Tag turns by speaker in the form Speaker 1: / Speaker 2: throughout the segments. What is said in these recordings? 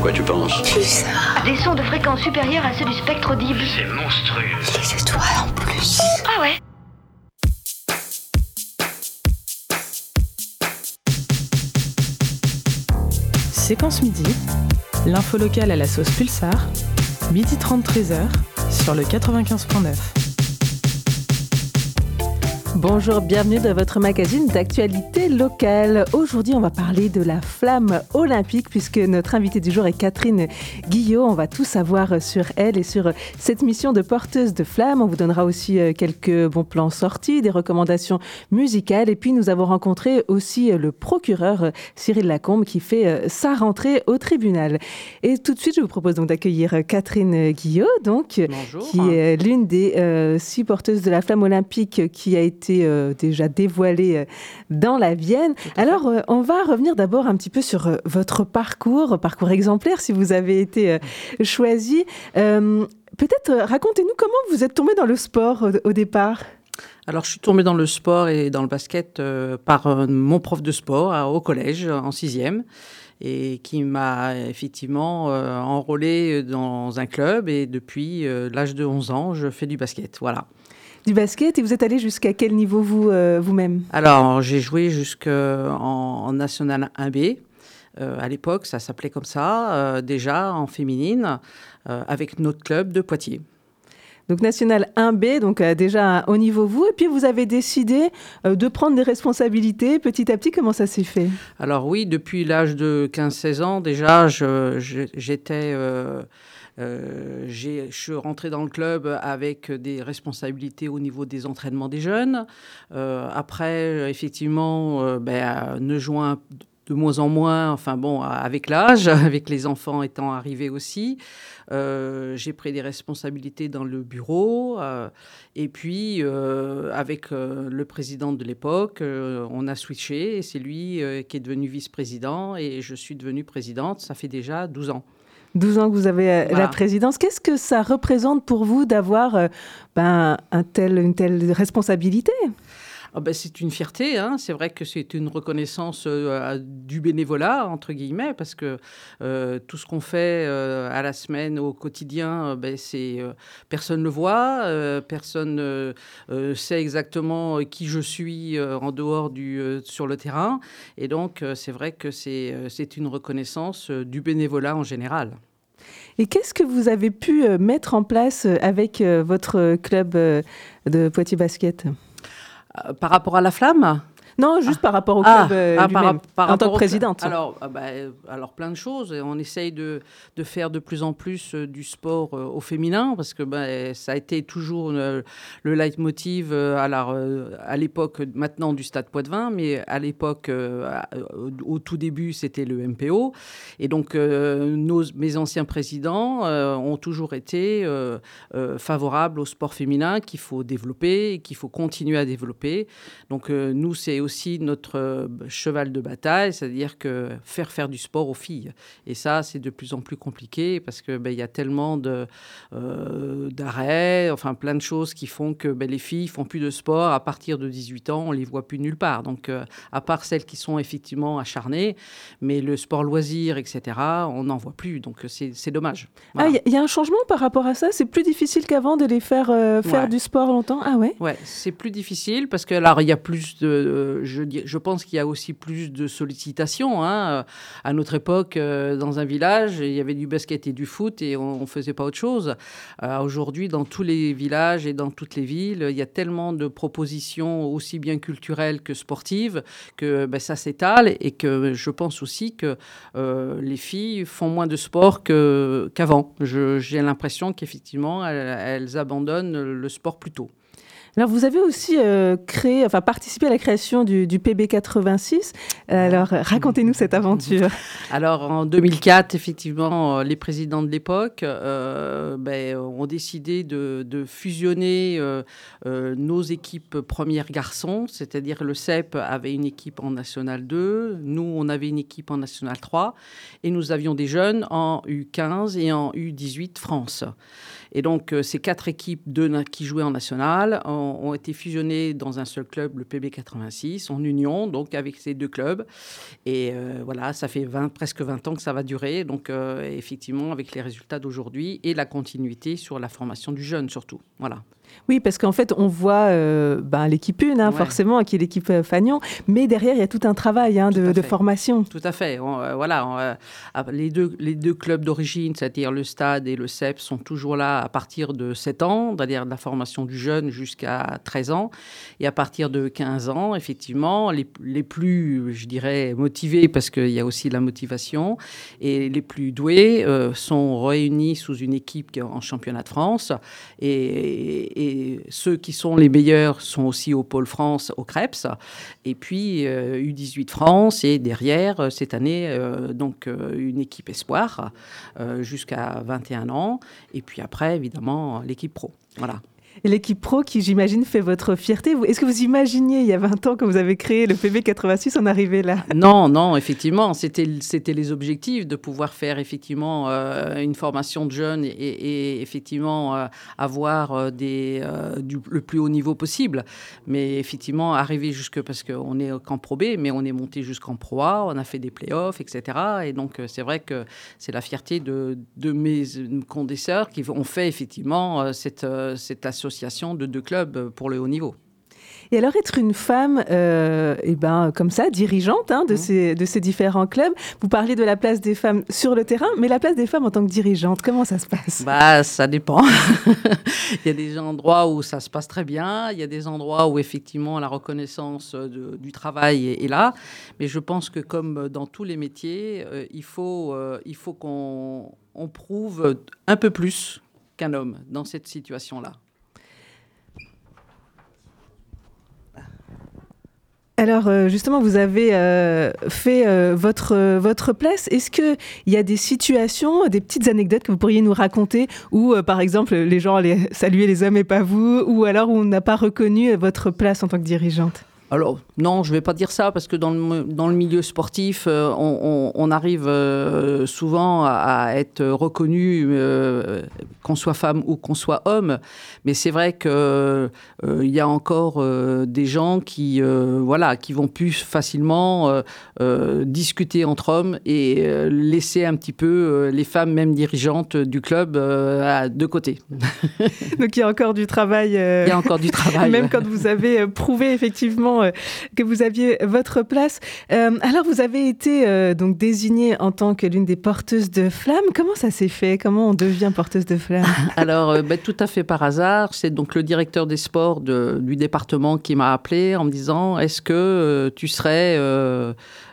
Speaker 1: quoi tu penses
Speaker 2: Pulsar.
Speaker 3: Des sons de fréquence supérieure à ceux du spectre audible.
Speaker 4: C'est monstrueux.
Speaker 2: Les étoiles en plus.
Speaker 3: Ah ouais
Speaker 5: Séquence midi, l'info locale à la sauce Pulsar, midi 30 13h sur le 95.9. Bonjour, bienvenue dans votre magazine d'actualité locale. Aujourd'hui, on va parler de la flamme olympique puisque notre invitée du jour est Catherine Guillot. On va tout savoir sur elle et sur cette mission de porteuse de flamme. On vous donnera aussi euh, quelques bons plans sortis, des recommandations musicales. Et puis, nous avons rencontré aussi le procureur euh, Cyril Lacombe qui fait euh, sa rentrée au tribunal. Et tout de suite, je vous propose donc d'accueillir Catherine Guillot, donc,
Speaker 6: Bonjour.
Speaker 5: qui est l'une des euh, six porteuses de la flamme olympique qui a été euh, déjà dévoilée euh, dans la Vienne. Alors, euh, on va revenir d'abord un petit peu sur votre parcours, parcours exemplaire si vous avez été choisi. Peut-être racontez-nous comment vous êtes tombé dans le sport au, départ.
Speaker 6: Alors, je suis tombée dans le sport et dans le basket euh, par euh, mon prof de sport au collège en sixième et qui m'a effectivement enrôlée dans un club et depuis l'âge de 11 ans, je fais du basket. Voilà.
Speaker 5: Du basket et vous êtes allé jusqu'à quel niveau vous, euh, vous-même?
Speaker 6: Alors, j'ai joué jusqu'en en National 1B. Euh, à l'époque, ça s'appelait comme ça, euh, déjà en féminine, euh, avec notre club de Poitiers.
Speaker 5: Donc National 1B, donc déjà haut niveau vous, et puis vous avez décidé de prendre des responsabilités petit à petit. Comment ça s'est fait?
Speaker 6: Alors oui, depuis l'âge de 15-16 ans, déjà, je- je- j'étais... euh, je suis rentré dans le club avec des responsabilités au niveau des entraînements des jeunes. Euh, après, effectivement, euh, ben, ne de moins en moins, enfin bon, avec l'âge, avec les enfants étant arrivés aussi, euh, j'ai pris des responsabilités dans le bureau. et puis, avec le président de l'époque, on a switché et c'est lui qui est devenu vice-président et je suis devenue présidente. Ça fait déjà 12 ans.
Speaker 5: 12 ans que vous avez euh, la présidence. Qu'est-ce que ça représente pour vous d'avoir euh, ben, un tel, une telle responsabilité?
Speaker 6: Ah ben, c'est une fierté, hein. c'est vrai que c'est une reconnaissance euh, du bénévolat, entre guillemets, parce que euh, tout ce qu'on fait euh, à la semaine, au quotidien, ben, personne ne le voit, personne euh, sait exactement qui je suis en dehors du, sur le terrain. Et donc, c'est vrai que c'est, c'est une reconnaissance du bénévolat en général.
Speaker 5: Et qu'est-ce que vous avez pu mettre en place avec votre club de Poitiers Basket?
Speaker 6: Par rapport à la flamme?
Speaker 5: Non, juste par rapport au
Speaker 6: Ah,
Speaker 5: club euh,
Speaker 6: ah, par,
Speaker 5: lui-même,
Speaker 6: par
Speaker 5: en tant que présidente.
Speaker 6: Alors, ah bah, euh, alors plein de choses. On essaye de, de faire de plus en plus euh, du sport euh, au féminin parce que bah, ça a été toujours euh, le leitmotiv euh, à euh, l'époque maintenant du Stade Poitvin, mais à l'époque, euh, au, tout début, c'était le MPO. Et donc, euh, nos, mes anciens présidents euh, ont toujours été euh, euh, favorables au sport féminin qu'il faut développer et qu'il faut continuer à développer. Donc euh, nous, c'est aussi notre euh, cheval de bataille, c'est-à-dire que faire faire du sport aux filles. Et ça, c'est de plus en plus compliqué parce que ben, il y a tellement de euh, d'arrêts, enfin plein de choses qui font que ben, les filles font plus de sport à partir de 18 ans, on les voit plus nulle part. Donc euh, à part celles qui sont effectivement acharnées, mais le sport loisir, etc., on n'en voit plus. Donc c'est dommage.
Speaker 5: Ah,
Speaker 6: Voilà.
Speaker 5: il y, a- il y a un changement par rapport à ça? C'est plus difficile qu'avant de les faire euh, faire
Speaker 6: Ouais.
Speaker 5: du sport longtemps? Ah ouais
Speaker 6: Ouais, c'est plus difficile parce que alors il y a plus de, euh, je, pense qu'il y a aussi plus de sollicitations. Hein. À notre époque, euh, dans un village, il y avait du basket et du foot et on, on faisait pas autre chose. Euh, Aujourd'hui, dans tous les villages et dans toutes les villes, il y a tellement de propositions aussi bien culturelles que sportives que ben, ça s'étale et que je pense aussi que euh, les filles font moins de sport qu'avant. J'ai l'impression qu'effectivement, elles, elles abandonnent le sport plus tôt.
Speaker 5: Alors, vous avez aussi euh, créé, enfin, participé à la création du, du PB86. Alors, euh, racontez-nous cette aventure.
Speaker 6: Alors en 2004, effectivement, euh, les présidents de l'époque ben, ont décidé de, fusionner nos équipes premières garçons, c'est-à-dire le CEP avait une équipe en National 2, nous on avait une équipe en National 3, et nous avions des jeunes en U15 et en U18 France. Et donc, euh, ces quatre équipes qui jouaient en national ont, été fusionnés dans un seul club, le PB86, en union, donc avec ces deux clubs. Et voilà, ça fait 20, presque 20 ans que ça va durer. Donc effectivement, avec les résultats d'aujourd'hui et la continuité sur la formation du jeune surtout. Voilà.
Speaker 5: Oui, parce qu'en fait, on voit euh, ben, l'équipe une, hein, forcément, qui est l'équipe euh, Fagnon, mais derrière, il y a tout un travail hein, de, formation.
Speaker 6: Tout à fait. Euh, voilà, ah, les, deux, les deux clubs d'origine, c'est-à-dire le Stade et le CEP, sont toujours là à partir de 7 ans, c'est-à-dire de la formation du jeune jusqu'à 13 ans. Et à partir de 15 ans, effectivement, les, les plus, je dirais, motivés, parce qu'il y a aussi la motivation, et les plus doués sont réunis sous une équipe en championnat de France. et et ceux qui sont les meilleurs sont aussi au Pôle France, au Krebs. Et puis U18 euh, France et derrière, euh, cette année, euh, donc une équipe espoir jusqu'à 21 ans. Et puis après, évidemment, l'équipe pro. Voilà.
Speaker 5: Et l'équipe pro qui, j'imagine, fait votre fierté. Est-ce que vous imaginiez, il y a 20 ans, quand vous avez créé le PB86, en arriver là?
Speaker 6: Non, non, effectivement. C'était les objectifs de pouvoir faire effectivement euh, une formation de jeunes et, effectivement euh, avoir euh, des, le plus haut niveau possible. Mais effectivement, arriver jusque, parce qu'on est qu'en Pro B, mais on est monté jusqu'en Pro A, on a fait des playoffs, etc. Et donc, c'est vrai que c'est la fierté de, de mes condesseurs qui ont fait effectivement cette, cette association de deux clubs pour le haut niveau.
Speaker 5: Et alors être une femme, euh, eh ben, comme ça, dirigeante hein, de, mmh. ces, de ces différents clubs, vous parlez de la place des femmes sur le terrain, mais la place des femmes en tant que dirigeante, comment ça se passe?
Speaker 6: Bah, Ça dépend. il y a des endroits où ça se passe très bien, il y a des endroits où effectivement la reconnaissance du travail est, là, mais je pense que comme dans tous les métiers, euh, il faut, euh, il faut qu'on on prouve un peu plus qu'un homme dans cette situation-là.
Speaker 5: Alors euh, justement, vous avez euh, fait euh, votre, place. Est-ce qu'il y a des situations, des petites anecdotes que vous pourriez nous raconter où, par exemple, les gens allaient saluer les hommes et pas vous, ou alors où on n'a pas reconnu votre place en tant que dirigeante?
Speaker 6: Non, je ne vais pas dire ça parce que dans le, dans le milieu sportif, euh, on, arrive euh, souvent à, être reconnu, euh, qu'on soit femme ou qu'on soit homme. Mais c'est vrai qu'il il y a encore des gens qui, voilà, qui vont plus facilement discuter entre hommes et laisser un petit peu les femmes, même dirigeantes du club, à deux côtés.
Speaker 5: Donc il y a encore du travail.
Speaker 6: il y a encore du travail.
Speaker 5: même quand vous avez prouvé effectivement que vous aviez votre place. Euh, alors, vous avez été euh, donc désignée en tant que l'une des porteuses de flammes. Comment ça s'est fait? Comment on devient porteuse de flammes?
Speaker 6: Alors, ben, tout à fait par hasard. C'est donc le directeur des sports du département qui m'a appelé en me disant Est-ce que tu serais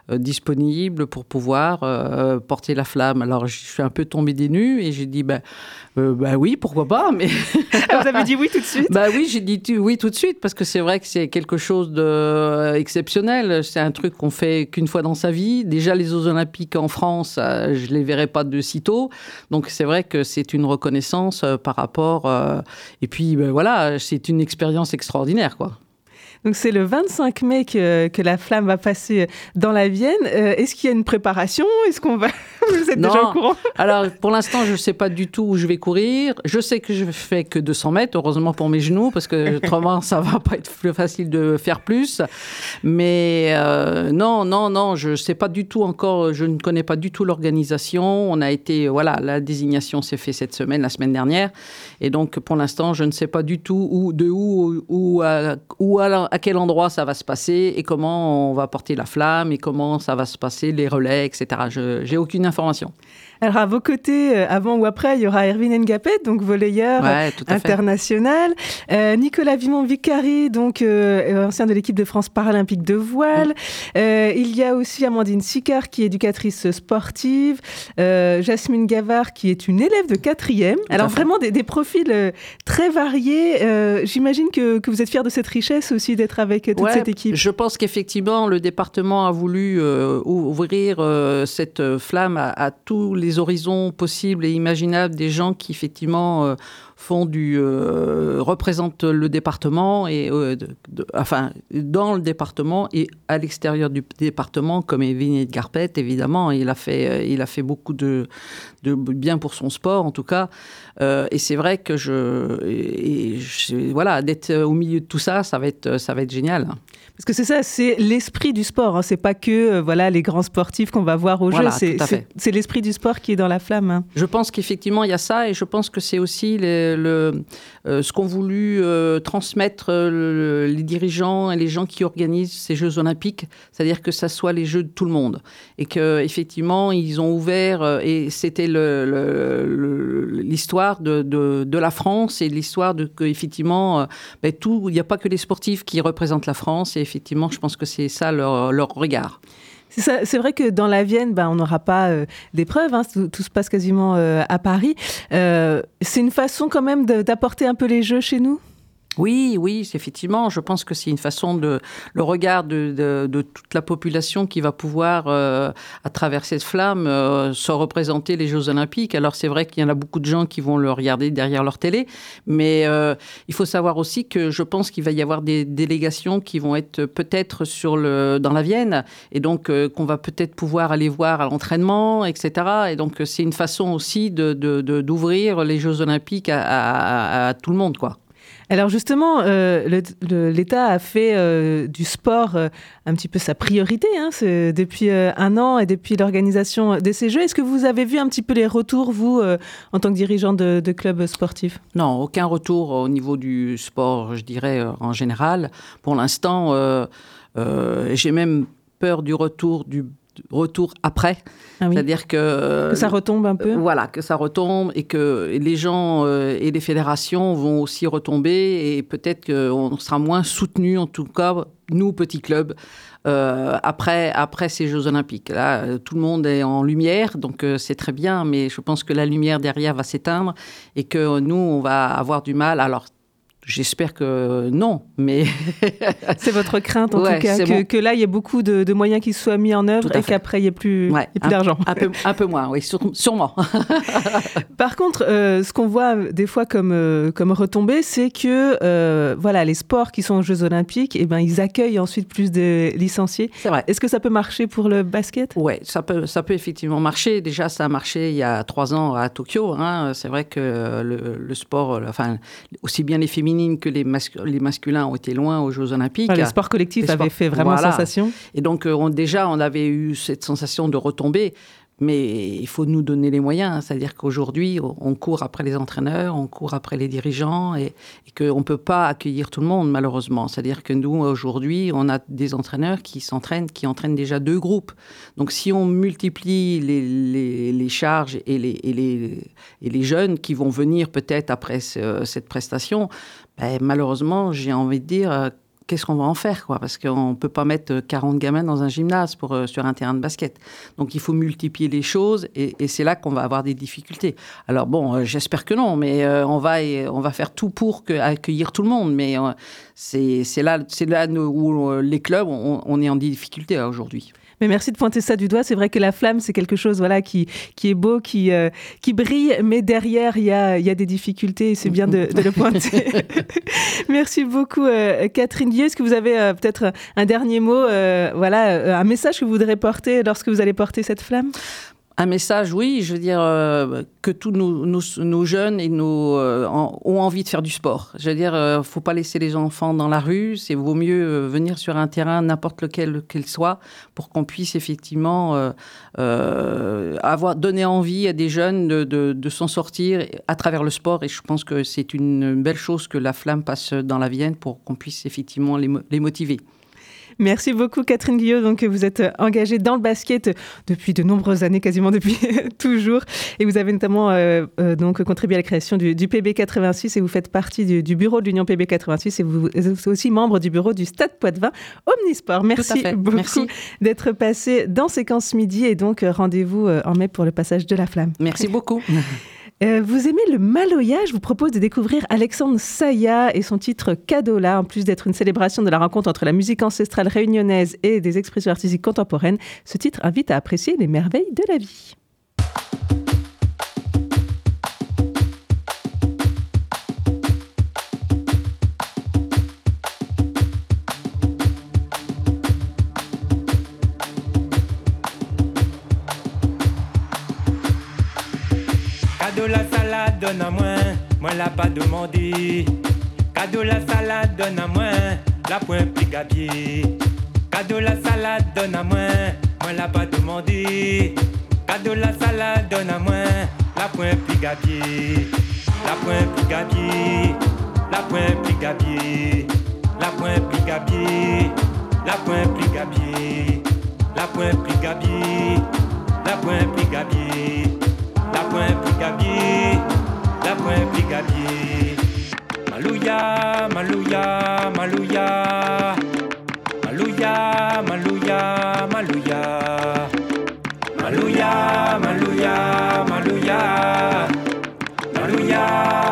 Speaker 6: disponible pour pouvoir porter la flamme. Alors, je suis un peu tombée des nues et j'ai dit, ben, oui, pourquoi pas, mais...
Speaker 5: Vous avez dit oui tout de suite
Speaker 6: Bah oui, j'ai dit oui tout de suite, parce que c'est vrai que c'est quelque chose d'exceptionnel. c'est un truc qu'on fait qu'une fois dans sa vie. Déjà, les Jeux Olympiques en France, euh, je les verrai pas de sitôt. Donc, c'est vrai que c'est une reconnaissance euh, par rapport... et puis, ben, voilà, c'est une expérience extraordinaire, quoi.
Speaker 5: Donc c'est le 25 mai que, que, la flamme va passer dans la Vienne. Euh, est-ce qu'il y a une préparation? Est-ce qu'on va Vous êtes déjà au courant?
Speaker 6: Alors pour l'instant, je ne sais pas du tout où je vais courir. Je sais que je fais que 200 mètres, heureusement pour mes genoux, parce que autrement ça va pas être plus facile de faire plus. Mais euh, non, non, non, je ne sais pas du tout encore. Je ne connais pas du tout l'organisation. On a été, voilà, la désignation s'est faite cette semaine, la semaine dernière, et donc pour l'instant, je ne sais pas du tout où, de où, où, à, où alors à quel endroit ça va se passer et comment on va porter la flamme et comment ça va se passer, les relais, etc. Je n'ai aucune information.
Speaker 5: Alors, à vos côtés, euh, avant ou après, il y aura Erwin Ngapet, donc volleyeur international. Euh, Nicolas Vimon-Vicari, donc euh, ancien de l'équipe de France paralympique de voile. il y a aussi Amandine Sicard, qui est éducatrice sportive. Jasmine Gavard, qui est une élève de quatrième. Alors, vraiment des, profils très variés. J'imagine que, que, vous êtes fiers de cette richesse aussi d'être avec toute cette équipe.
Speaker 6: Je pense qu'effectivement, le département a voulu ouvrir cette flamme à, à, tous les horizons possibles et imaginables des gens qui, effectivement, font du euh, représentent le département et euh, enfin dans le département et à l'extérieur du département comme Evine de Garpet évidemment. Il a fait euh, il a fait beaucoup de, de bien pour son sport en tout cas. Et c'est vrai que je, et, voilà d'être au milieu de tout ça ça va être ça va être génial
Speaker 5: parce que c'est ça, c'est l'esprit du sport. Hein. C'est pas que voilà les grands sportifs qu'on va voir au jeu. C'est l'esprit du sport qui est dans la flamme. Hein.
Speaker 6: Je pense qu'effectivement il y a ça, et je pense que c'est aussi les, le, euh, ce qu'ont voulu euh, transmettre euh, les dirigeants et les gens qui organisent ces Jeux Olympiques, c'est-à-dire que ça soit les Jeux de tout le monde, et que effectivement ils ont ouvert et c'était l'histoire de, de, la France et l'histoire de que effectivement ben, tout, il n'y a pas que les sportifs qui représentent la France, et effectivement je pense que c'est ça leur, regard.
Speaker 5: C'est vrai que dans la Vienne, ben, on n'aura pas euh, d'épreuves, hein, tout, se passe quasiment euh, à Paris. Euh, c'est une façon quand même d'apporter un peu les jeux chez nous?
Speaker 6: Oui, oui, effectivement. Je pense que c'est une façon de le regard de, toute la population qui va pouvoir, euh, à travers cette flamme, euh, se représenter les Jeux Olympiques. Alors c'est vrai qu'il y en a beaucoup de gens qui vont le regarder derrière leur télé, mais euh, il faut savoir aussi que je pense qu'il va y avoir des délégations qui vont être peut-être sur le dans la Vienne, et donc qu'on va peut-être pouvoir aller voir à l'entraînement, etc. Et donc c'est une façon aussi de d'ouvrir les Jeux Olympiques à, à tout le monde, quoi.
Speaker 5: Alors justement, euh, l'État a fait euh, du sport euh, un petit peu sa priorité hein, depuis un an et depuis l'organisation de ces Jeux. Est-ce que vous avez vu un petit peu les retours, vous, en tant que dirigeant de, de club sportif
Speaker 6: Non, aucun retour au niveau du sport, je dirais, en général. Pour l'instant, j'ai même peur du retour du retour après.
Speaker 5: Ah
Speaker 6: C'est-à-dire que,
Speaker 5: que... ça retombe un peu
Speaker 6: Voilà, que ça retombe et que les gens euh, et les fédérations vont aussi retomber et peut-être qu'on sera moins soutenu, en tout cas, nous, petits clubs, euh, après, après ces Jeux Olympiques. Là, euh, tout le monde est en lumière, donc c'est très bien, mais je pense que la lumière derrière va s'éteindre et que nous, on va avoir du mal. Alors, J'espère que non, mais...
Speaker 5: c'est votre crainte en tout cas, que, là, il y ait beaucoup de, moyens qui soient mis en œuvre et qu'après, il n'y ait plus, plus d'argent.
Speaker 6: Un peu, un peu moins, oui, sûrement.
Speaker 5: Par contre, euh, ce qu'on voit des fois comme, euh, comme retombée, c'est que euh, voilà, les sports qui sont aux Jeux Olympiques, eh ben, ils accueillent ensuite plus de licenciés.
Speaker 6: C'est vrai.
Speaker 5: Est-ce que ça peut marcher pour le basket?
Speaker 6: Oui, ça peut, ça peut effectivement marcher. Déjà, ça a marché il y a trois ans à Tokyo. Hein. C'est vrai que le, le sport, enfin, aussi bien les féminines que les, les, masculins ont été loin aux Jeux Olympiques.
Speaker 5: le sport collectif avait fait vraiment sensation.
Speaker 6: Et donc, euh, déjà, on avait eu cette sensation de retomber. Mais il faut nous donner les moyens. C'est-à-dire qu'aujourd'hui, on court après les entraîneurs, on court après les dirigeants et, qu'on ne peut pas accueillir tout le monde, malheureusement. C'est-à-dire que nous, aujourd'hui, on a des entraîneurs qui s'entraînent, qui entraînent déjà deux groupes. Donc, si on multiplie les, charges et les jeunes qui vont venir peut-être après cette prestation, ben, malheureusement, j'ai envie de dire euh, qu'est-ce qu'on va en faire quoi Parce qu'on ne peut pas mettre 40 gamins dans un gymnase pour, euh, sur un terrain de basket. Donc il faut multiplier les choses et, c'est là qu'on va avoir des difficultés. Alors bon, euh, j'espère que non, mais on, va, on va faire tout pour accueillir tout le monde. Mais c'est là, là où les clubs, on, on est en difficulté aujourd'hui.
Speaker 5: Mais merci de pointer ça du doigt. C'est vrai que la flamme, c'est quelque chose voilà, qui, qui est beau, qui, euh, qui brille, mais derrière, il y a, y a des difficultés et c'est bien de, le pointer. merci beaucoup, euh, Catherine Dieu. Est-ce que vous avez euh, peut-être un dernier mot, voilà, un message que vous voudrez porter lorsque vous allez porter cette flamme?
Speaker 6: Un message, oui, je veux dire euh, que tous nos, jeunes et euh, ont envie de faire du sport. Je veux dire, euh, faut pas laisser les enfants dans la rue. C'est vaut mieux venir sur un terrain, n'importe lequel qu'il soit, pour qu'on puisse effectivement avoir donner envie à des jeunes de, s'en sortir à travers le sport. Et je pense que c'est une belle chose que la flamme passe dans la Vienne pour qu'on puisse effectivement les motiver.
Speaker 5: Merci beaucoup Catherine Guillot. Donc vous êtes engagée dans le basket depuis de nombreuses années, quasiment depuis toujours, et vous avez notamment euh, euh, donc contribué à la création du, PB 86 et vous faites partie du, bureau de l'Union PB 86 et vous êtes aussi membre du bureau du Stade Poitvin Omnisport. Merci beaucoup d'être passé dans séquence midi et donc rendez-vous euh, en mai pour le passage de la flamme.
Speaker 6: Merci beaucoup.
Speaker 5: Euh, vous aimez le Maloya? Je vous propose de découvrir Alexandre Saya et son titre Cadola. En plus d'être une célébration de la rencontre entre la musique ancestrale réunionnaise et des expressions artistiques contemporaines, ce titre invite à apprécier les merveilles de la vie.
Speaker 1: Moi, l'a pas demandé. Cadeau la salade, donne à moi, la point plus pied. Cadeau la salade, donne à moi, moi l'a pas demandé. Cadeau la salade, donne à moi, la point plus pied. La point plus pied. La point plus pied. La point plus pied. La point plus pied. La point plus pied. La point plus la point brigadier, la d'après brigadier. Malouya, Malouya, Malouya. Malouya, Malouya, Malouya. Malouya, Malouya, Malouya. Malouya.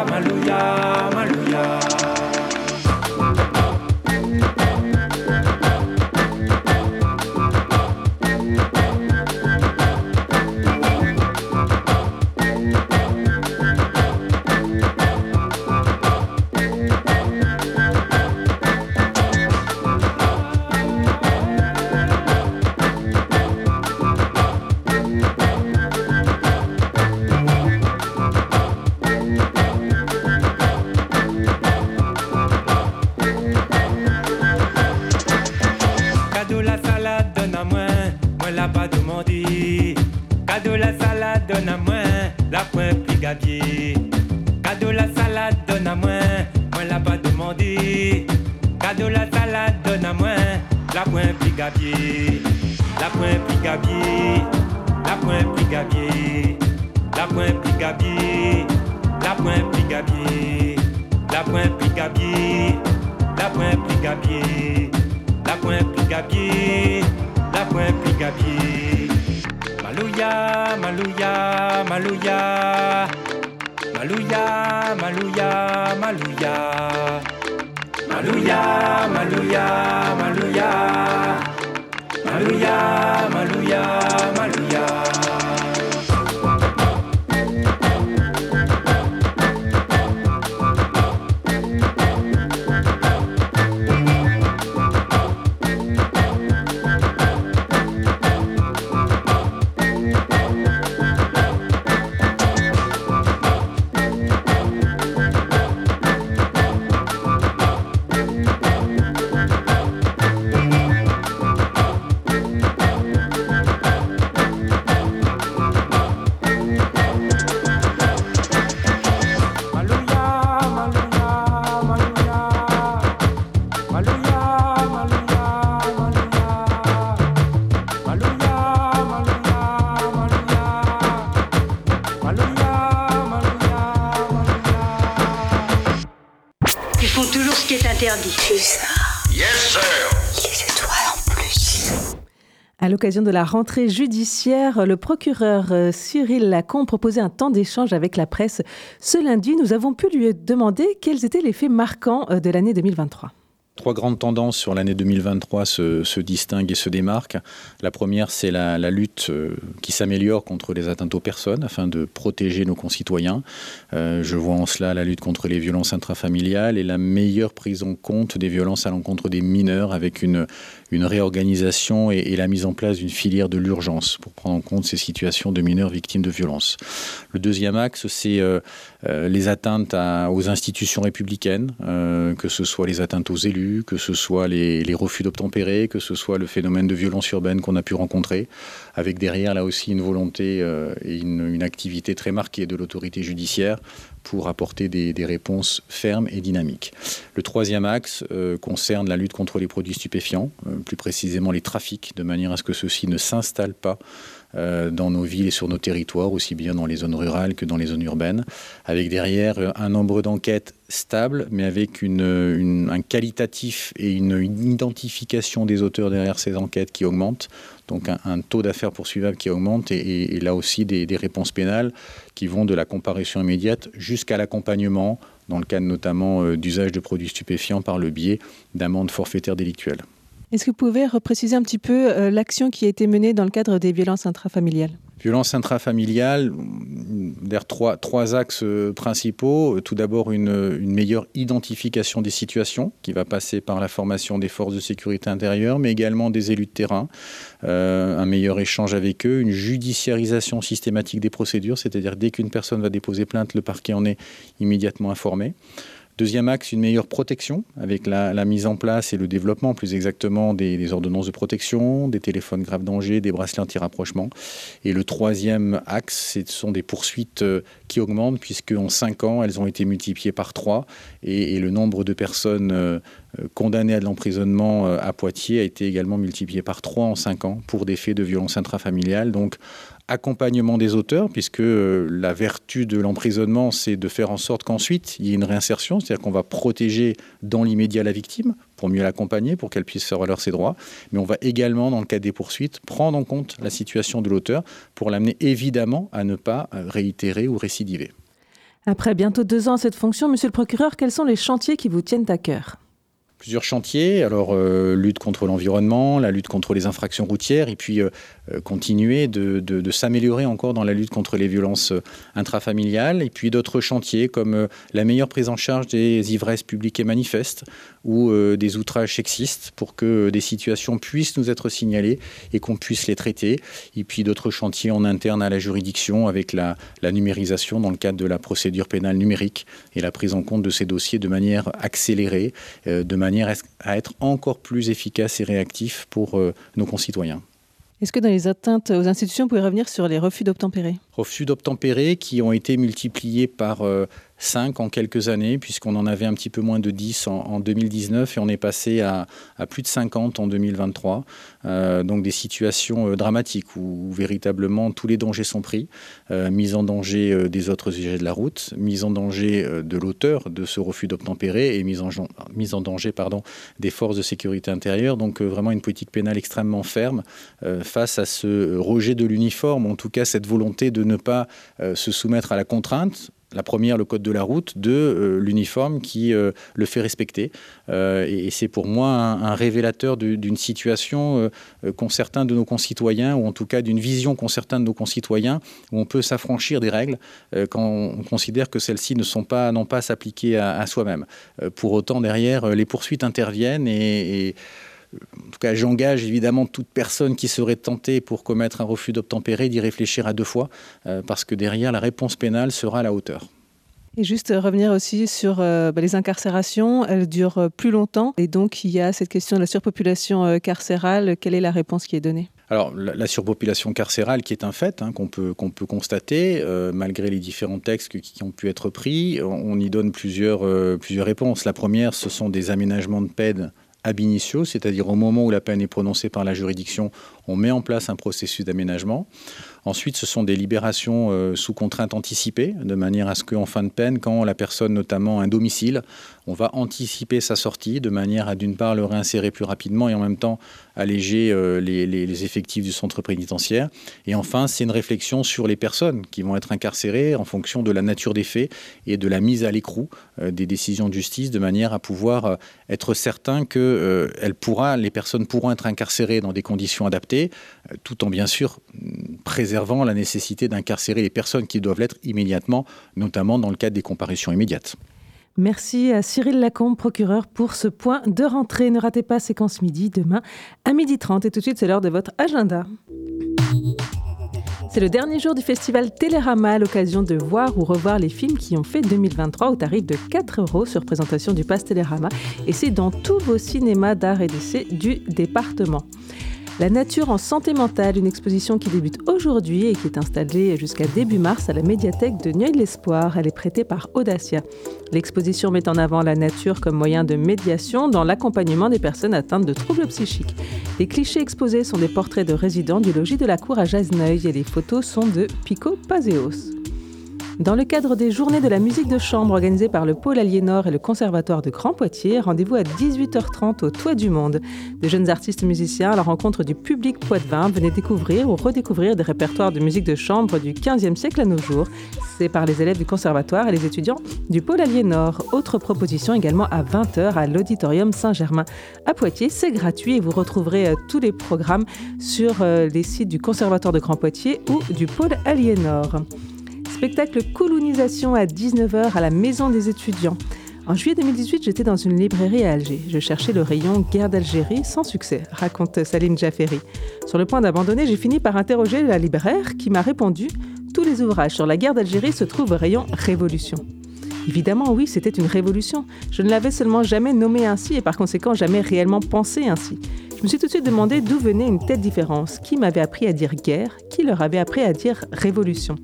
Speaker 1: À
Speaker 5: l'occasion de la rentrée judiciaire, le procureur euh, Cyril Lacombe proposait un temps d'échange avec la presse. Ce lundi, nous avons pu lui demander quels étaient les faits marquants euh, de l'année 2023.
Speaker 4: Trois grandes tendances sur l'année 2023 se, distinguent et se démarquent. La première, c'est la, lutte euh, qui s'améliore contre les atteintes aux personnes afin de protéger nos concitoyens. Euh, je vois en cela la lutte contre les violences intrafamiliales et la meilleure prise en compte des violences à l'encontre des mineurs avec une, une réorganisation et, la mise en place d'une filière de l'urgence pour prendre en compte ces situations de mineurs victimes de violences. Le deuxième axe, c'est euh, les atteintes aux institutions républicaines, que ce soit les atteintes aux élus, que ce soit les, refus d'obtempérer, que ce soit le phénomène de violence urbaine qu'on a pu rencontrer, avec derrière là aussi une volonté euh, et une, activité très marquée de l'autorité judiciaire pour apporter des, réponses fermes et dynamiques. Le troisième axe euh, concerne la lutte contre les produits stupéfiants, euh, plus précisément les trafics, de manière à ce que ceux-ci ne s'installent pas dans nos villes et sur nos territoires, aussi bien dans les zones rurales que dans les zones urbaines, avec derrière un nombre d'enquêtes stable, mais avec un qualitatif et une, identification des auteurs derrière ces enquêtes qui augmente. Donc un, taux d'affaires poursuivables qui augmente et, là aussi des, réponses pénales qui vont de la comparution immédiate jusqu'à l'accompagnement, dans le cadre notamment euh, d'usage de produits stupéfiants par le biais d'amendes forfaitaires délictuelles.
Speaker 5: Est-ce que vous pouvez repréciser un petit peu euh, l'action qui a été menée dans le cadre des violences intrafamiliales?
Speaker 4: Violence intrafamiliale, vers trois, axes euh, principaux. Tout d'abord, une, meilleure identification des situations qui va passer par la formation des forces de sécurité intérieure, mais également des élus de terrain, euh, un meilleur échange avec eux, une judiciarisation systématique des procédures, c'est-à-dire dès qu'une personne va déposer plainte, le parquet en est immédiatement informé. Deuxième axe, une meilleure protection avec la, mise en place et le développement plus exactement des, ordonnances de protection, des téléphones grave danger, des bracelets anti-rapprochement. Et le troisième axe, ce sont des poursuites euh, qui augmentent puisque en cinq ans, elles ont été multipliées par trois et, le nombre de personnes euh, euh, condamnées à de l'emprisonnement à Poitiers a été également multiplié par trois en cinq ans pour des faits de violence intrafamiliale. Accompagnement des auteurs, puisque euh, la vertu de l'emprisonnement, c'est de faire en sorte qu'ensuite, il y ait une réinsertion, c'est-à-dire qu'on va protéger dans l'immédiat la victime pour mieux l'accompagner, pour qu'elle puisse faire valoir ses droits, mais on va également, dans le cadre des poursuites, prendre en compte la situation de l'auteur pour l'amener évidemment à ne pas euh, réitérer ou récidiver.
Speaker 5: Après bientôt deux ans à cette fonction, Monsieur le procureur, quels sont les chantiers qui vous tiennent à cœur?
Speaker 4: Plusieurs chantiers. Alors, euh, lutte contre l'environnement, la lutte contre les infractions routières, et puis euh, euh, continuer de, s'améliorer encore dans la lutte contre les violences intrafamiliales. Et puis d'autres chantiers comme la meilleure prise en charge des ivresses publiques et manifestes ou des outrages sexistes pour que des situations puissent nous être signalées et qu'on puisse les traiter. Et puis d'autres chantiers en interne à la juridiction avec la numérisation dans le cadre de la procédure pénale numérique et la prise en compte de ces dossiers de manière accélérée, de manière à être encore plus efficace et réactif pour euh, nos concitoyens.
Speaker 5: Est-ce que dans les atteintes aux institutions, vous pouvez revenir sur les refus d'obtempérer?
Speaker 4: Refus d'obtempérer qui ont été multipliés par euh, 5 en quelques années, puisqu'on en avait un petit peu moins de 10 en, 2019 et on est passé à, plus de 50 en 2023. Euh, donc des situations euh, dramatiques où, véritablement tous les dangers sont pris, euh, mise en danger des autres usagers de la route, mise en danger de l'auteur de ce refus d'obtempérer et mise en, danger des forces de sécurité intérieure. Donc vraiment une politique pénale extrêmement ferme face à ce rejet de l'uniforme, en tout cas cette volonté de ne pas se soumettre à la contrainte la première, le code de la route, deux, euh, l'uniforme qui euh, le fait respecter. Euh, et, c'est pour moi un, révélateur d'une situation qu'ont certains de nos concitoyens, ou en tout cas d'une vision qu'ont certains de nos concitoyens, où on peut s'affranchir des règles quand on considère que celles-ci ne sont pas, n'ont pas à s'appliquer à, soi-même. pour autant, derrière, les poursuites interviennent et en tout cas, j'engage évidemment toute personne qui serait tentée pour commettre un refus d'obtempérer d'y réfléchir à deux fois, euh, parce que derrière, la réponse pénale sera à la hauteur.
Speaker 5: Et juste revenir aussi sur euh, bah, les incarcérations, elles durent plus longtemps. Et donc, il y a cette question de la surpopulation euh, carcérale. Quelle est la réponse qui est donnée?
Speaker 4: Alors, la, surpopulation carcérale, qui est un fait hein, qu'on peut, qu'on peut constater, malgré les différents textes qui ont pu être pris, on, y donne plusieurs, plusieurs réponses. La première, ce sont des aménagements de peine ab initio, c'est-à-dire au moment où la peine est prononcée par la juridiction, on met en place un processus d'aménagement. Ensuite, ce sont des libérations euh, sous contrainte anticipée, de manière à ce qu'en fin de peine, quand la personne notamment un domicile, on va anticiper sa sortie, de manière à d'une part le réinsérer plus rapidement et en même temps alléger euh, les, effectifs du centre pénitentiaire. Et enfin, c'est une réflexion sur les personnes qui vont être incarcérées en fonction de la nature des faits et de la mise à l'écrou euh, des décisions de justice, de manière à pouvoir être certain que les personnes pourront être incarcérées dans des conditions adaptées, tout en bien sûr préservant la nécessité d'incarcérer les personnes qui doivent l'être immédiatement, notamment dans le cadre des comparutions immédiates.
Speaker 5: Merci à Cyril Lacombe, procureur, pour ce point de rentrée. Ne ratez pas séquence midi demain à midi 30. Et tout de suite, c'est l'heure de votre agenda. C'est le dernier jour du festival Télérama à l'occasion de voir ou revoir les films qui ont fait 2023 au tarif de 4 euros sur présentation du Pass Télérama. Et c'est dans tous vos cinémas d'art et d'essai du département. La nature en santé mentale, une exposition qui débute aujourd'hui et qui est installée jusqu'à début mars à la médiathèque de Nueil-l'Espoir. Elle est prêtée par Audacia. L'exposition met en avant la nature comme moyen de médiation dans l'accompagnement des personnes atteintes de troubles psychiques. Les clichés exposés sont des portraits de résidents du logis de la Cour à Jasneuil et les photos sont de Pico Pazeos. Dans le cadre des Journées de la musique de chambre organisées par le Pôle Aliénor et le Conservatoire de Grand Poitiers, rendez-vous à 18h30 au Toit du Monde. De jeunes artistes musiciens à la rencontre du public poitevin venez découvrir ou redécouvrir des répertoires de musique de chambre du 15e siècle à nos jours. C'est par les élèves du Conservatoire et les étudiants du Pôle Aliénor. Autre proposition également à 20h à l'Auditorium Saint-Germain à Poitiers. C'est gratuit et vous retrouverez euh, tous les programmes sur euh, les sites du Conservatoire de Grand Poitiers ou du Pôle Aliénor. Spectacle Colonisation à 19h à la Maison des étudiants. En juillet 2018, j'étais dans une librairie à Alger. Je cherchais le rayon Guerre d'Algérie sans succès, raconte Salim Jafferi. Sur le point d'abandonner, j'ai fini par interroger la libraire qui m'a répondu Tous les ouvrages sur la guerre d'Algérie se trouvent au rayon Révolution. Évidemment, oui, c'était une révolution. Je ne l'avais seulement jamais nommée ainsi et par conséquent jamais réellement pensé ainsi. Je me suis tout de suite demandé d'où venait une telle différence. Qui m'avait appris à dire guerre? Qui leur avait appris à dire révolution?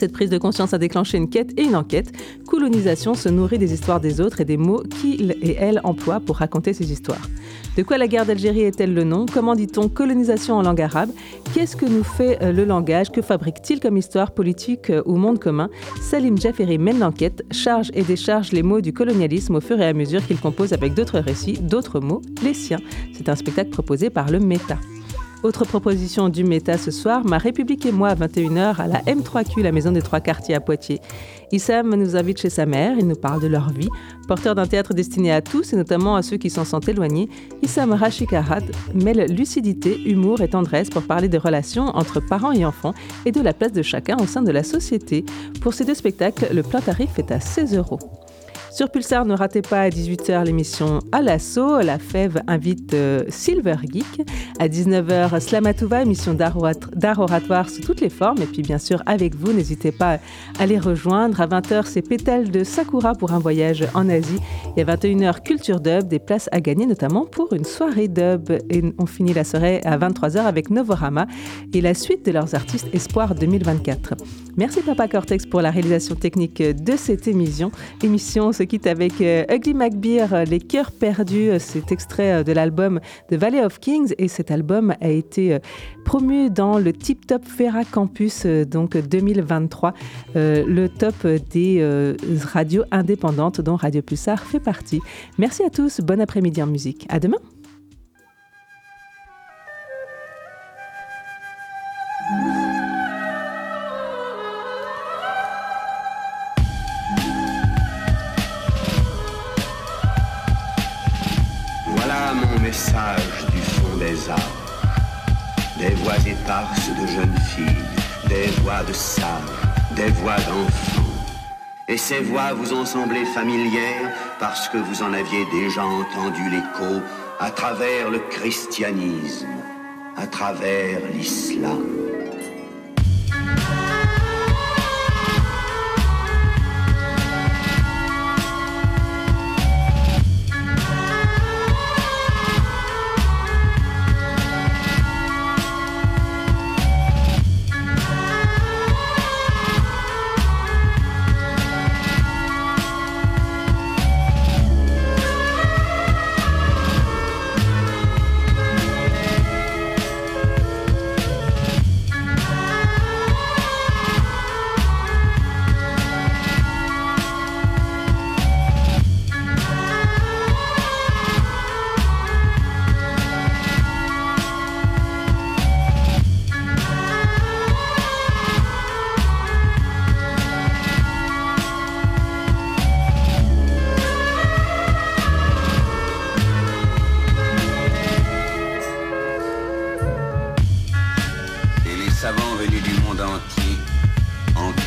Speaker 5: Cette prise de conscience a déclenché une quête et une enquête. Colonisation se nourrit des histoires des autres et des mots qu'ils et elles emploient pour raconter ces histoires. De quoi la guerre d'Algérie est-elle le nom? Comment dit-on colonisation en langue arabe? Qu'est-ce que nous fait euh, le langage? Que fabrique-t-il comme histoire politique euh, ou monde commun? Salim Jafferi mène l'enquête, charge et décharge les mots du colonialisme au fur et à mesure qu'il compose avec d'autres récits, d'autres mots, les siens. C'est un spectacle proposé par le Méta. Autre proposition du Méta ce soir, Ma République et moi à 21h à la M3Q, la maison des trois quartiers à Poitiers. Issam nous invite chez sa mère, il nous parle de leur vie. Porteur d'un théâtre destiné à tous et notamment à ceux qui s'en sentent éloignés, Issam Rachikarat mêle lucidité, humour et tendresse pour parler des relations entre parents et enfants et de la place de chacun au sein de la société. Pour ces deux spectacles, le plein tarif est à 16 euros. Sur Pulsar, ne ratez pas à 18h l'émission À l'assaut. La Fève invite euh, Silver Geek. À 19h, Slamatouva, émission d'art oratoire sous toutes les formes. Et puis, bien sûr, avec vous, n'hésitez pas à les rejoindre. À 20h, c'est Pétale de Sakura pour un voyage en Asie. Et à 21h, Culture Dub, des places à gagner, notamment pour une soirée dub. Et on finit la soirée à 23h avec Novorama et la suite de leurs artistes Espoir 2024. Merci Papa Cortex pour la réalisation technique de cette émission. Émission se quitte avec euh, Ugly McBeer, euh, Les cœurs perdus. Euh, c'est extrait de l'album The Valley of Kings et cet album a été promu dans le Tip Top Ferra Campus donc 2023, le top des radios indépendantes dont Radio Pulsar fait partie. Merci à tous, bon après-midi en musique. À demain.
Speaker 7: Ces voix vous ont semblé familières parce que vous en aviez déjà entendu l'écho à travers le christianisme, à travers l'islam.